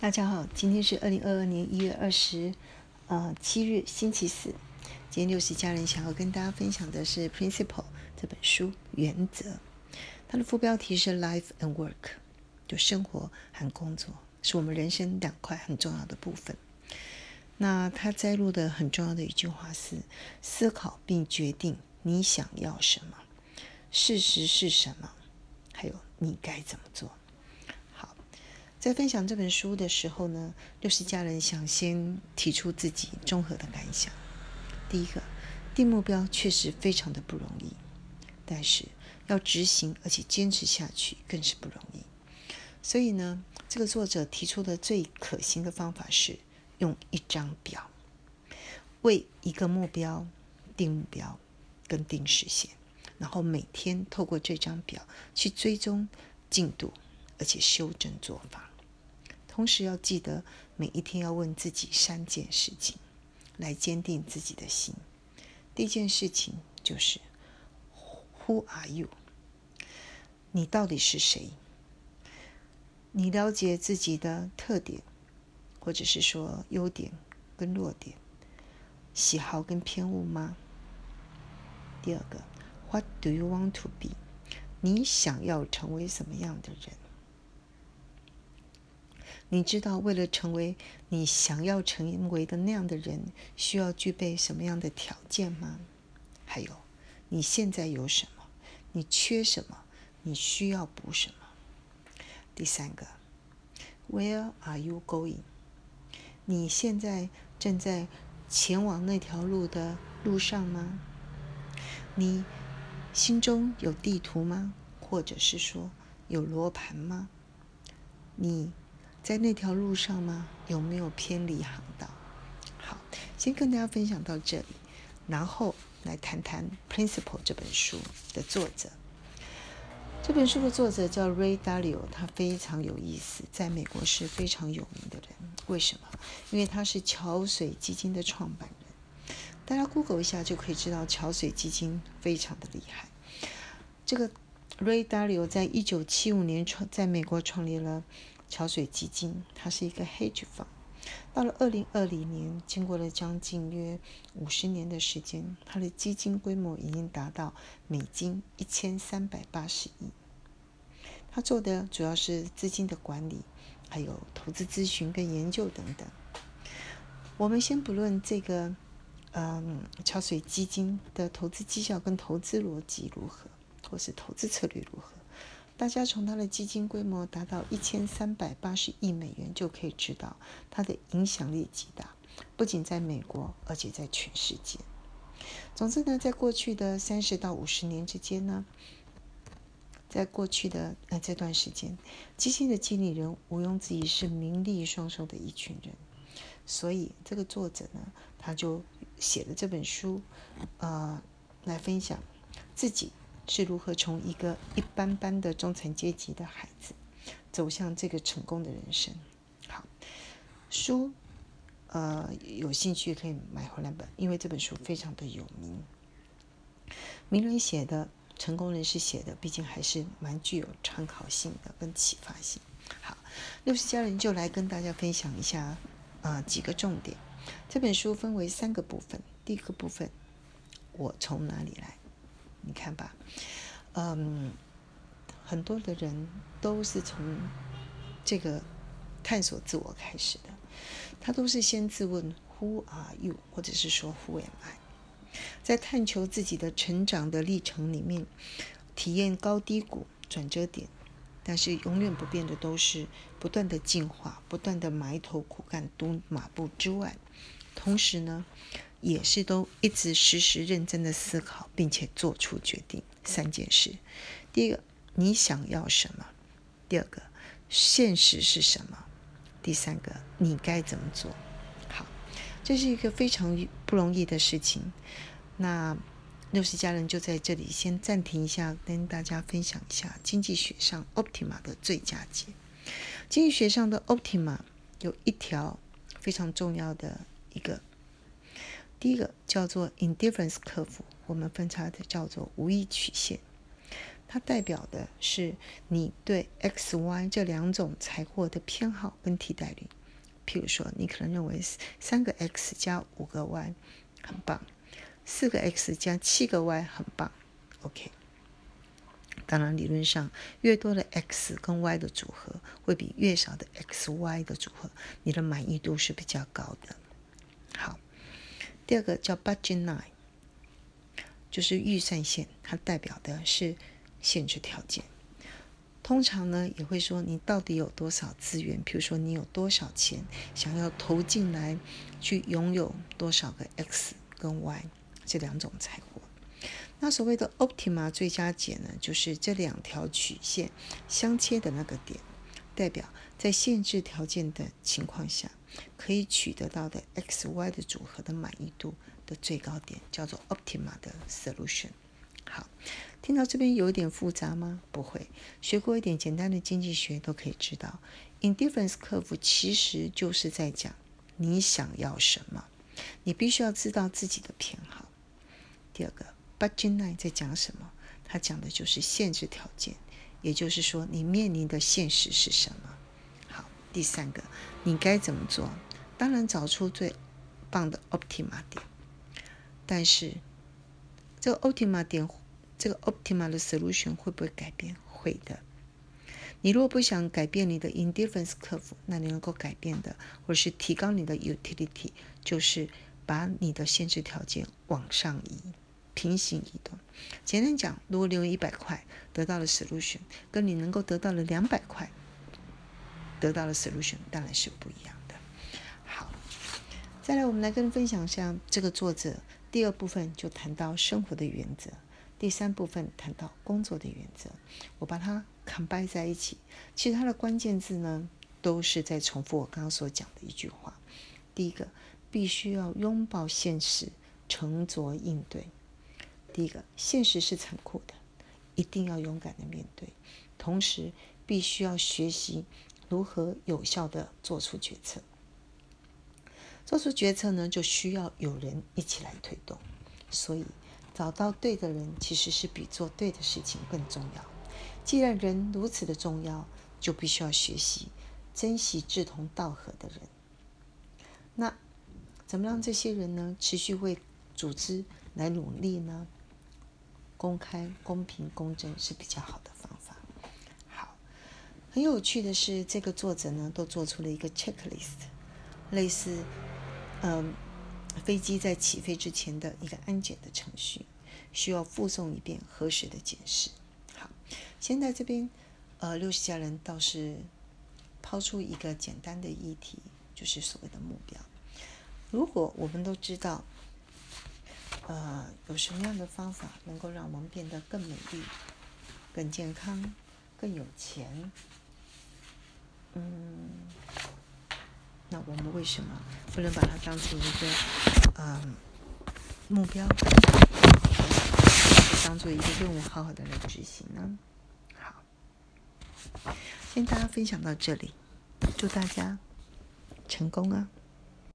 大家好，今天是二零二二年一月二十，呃七日星期四。今天六十家人想要跟大家分享的是《Principle》这本书原则。它的副标题是 “Life and Work”，就生活和工作是我们人生两块很重要的部分。那它摘录的很重要的一句话是：思考并决定你想要什么，事实是什么，还有你该怎么做。在分享这本书的时候呢，六十家人想先提出自己综合的感想。第一个，定目标确实非常的不容易，但是要执行而且坚持下去更是不容易。所以呢，这个作者提出的最可行的方法是用一张表，为一个目标定目标跟定时线，然后每天透过这张表去追踪进度，而且修正做法。同时要记得，每一天要问自己三件事情，来坚定自己的心。第一件事情就是 “Who are you？” 你到底是谁？你了解自己的特点，或者是说优点跟弱点、喜好跟偏误吗？第二个，“What do you want to be？” 你想要成为什么样的人？你知道，为了成为你想要成为的那样的人，需要具备什么样的条件吗？还有，你现在有什么？你缺什么？你需要补什么？第三个，Where are you going？你现在正在前往那条路的路上吗？你心中有地图吗？或者是说有罗盘吗？你？在那条路上吗？有没有偏离航道？好，先跟大家分享到这里，然后来谈谈《Principle》这本书的作者。这本书的作者叫 Ray Dalio，他非常有意思，在美国是非常有名的人。为什么？因为他是桥水基金的创办人。大家 Google 一下就可以知道，桥水基金非常的厉害。这个 Ray Dalio 在一九七五年创在美国创立了。桥水基金，它是一个 hedge fund。到了二零二零年，经过了将近约五十年的时间，它的基金规模已经达到美金一千三百八十亿。他做的主要是资金的管理，还有投资咨询跟研究等等。我们先不论这个，嗯，桥水基金的投资绩效跟投资逻辑如何，或是投资策略如何。大家从它的基金规模达到一千三百八十亿美元就可以知道它的影响力极大，不仅在美国，而且在全世界。总之呢，在过去的三十到五十年之间呢，在过去的呃这段时间，基金的经理人毋庸置疑是名利双收的一群人。所以这个作者呢，他就写了这本书，呃，来分享自己。是如何从一个一般般的中产阶级的孩子，走向这个成功的人生？好，书，呃，有兴趣可以买回来本，因为这本书非常的有名，名人写的，成功人士写的，毕竟还是蛮具有参考性的跟启发性。好，六十家人就来跟大家分享一下，呃，几个重点。这本书分为三个部分，第一个部分，我从哪里来？你看吧，嗯，很多的人都是从这个探索自我开始的，他都是先自问 “Who are you？” 或者是说 “Who am I？” 在探求自己的成长的历程里面，体验高低谷、转折点，但是永远不变的都是不断的进化、不断的埋头苦干、蹲马步之外，同时呢。也是都一直时时认真的思考，并且做出决定三件事。第一个，你想要什么？第二个，现实是什么？第三个，你该怎么做？好，这是一个非常不容易的事情。那六十家人就在这里先暂停一下，跟大家分享一下经济学上 Optima 的最佳解。经济学上的 Optima 有一条非常重要的一个。第一个叫做 indifference 克服，我们分叉的叫做无意曲线。它代表的是你对 X、Y 这两种财货的偏好跟替代率。譬如说，你可能认为三个 X 加五个 Y 很棒，四个 X 加七个 Y 很棒。OK。当然，理论上，越多的 X 跟 Y 的组合，会比越少的 X、Y 的组合，你的满意度是比较高的。好，第二个叫 Budget Line，就是预算线，它代表的是限制条件。通常呢，也会说你到底有多少资源，比如说你有多少钱想要投进来，去拥有多少个 X 跟 Y 这两种财货。那所谓的 optima 最佳解呢，就是这两条曲线相切的那个点，代表在限制条件的情况下，可以取得到的 x y 的组合的满意度的最高点，叫做 optima 的 solution。好，听到这边有点复杂吗？不会，学过一点简单的经济学都可以知道，indifference curve 其实就是在讲你想要什么，你必须要知道自己的偏好。第二个。Budget line 在讲什么？它讲的就是限制条件，也就是说你面临的现实是什么。好，第三个，你该怎么做？当然找出最棒的 optima 点，但是这个 optima 点，这个 optima 的 solution 会不会改变？会的。你如果不想改变你的 indifference curve，那你能够改变的，或是提高你的 utility，就是把你的限制条件往上移。平行移动，简单讲，如果你用一百块得到了 solution，跟你能够得到了两百块得到了 solution，当然是不一样的。好，再来，我们来跟分享一下这个作者第二部分就谈到生活的原则，第三部分谈到工作的原则，我把它 combine 在一起。其实它的关键字呢，都是在重复我刚刚所讲的一句话。第一个，必须要拥抱现实，沉着应对。第一个，现实是残酷的，一定要勇敢的面对。同时，必须要学习如何有效的做出决策。做出决策呢，就需要有人一起来推动。所以，找到对的人，其实是比做对的事情更重要。既然人如此的重要，就必须要学习珍惜志同道合的人。那怎么让这些人呢，持续为组织来努力呢？公开、公平、公正是比较好的方法。好，很有趣的是，这个作者呢都做出了一个 checklist，类似嗯飞机在起飞之前的一个安检的程序，需要附送一遍核实的检视。好，现在这边呃六十家人倒是抛出一个简单的议题，就是所谓的目标。如果我们都知道。呃，有什么样的方法能够让我们变得更美丽、更健康、更有钱？嗯，那我们为什么不能把它当成一个嗯目标，当做一个任务，好好的来执行呢？好，先大家分享到这里，祝大家成功啊！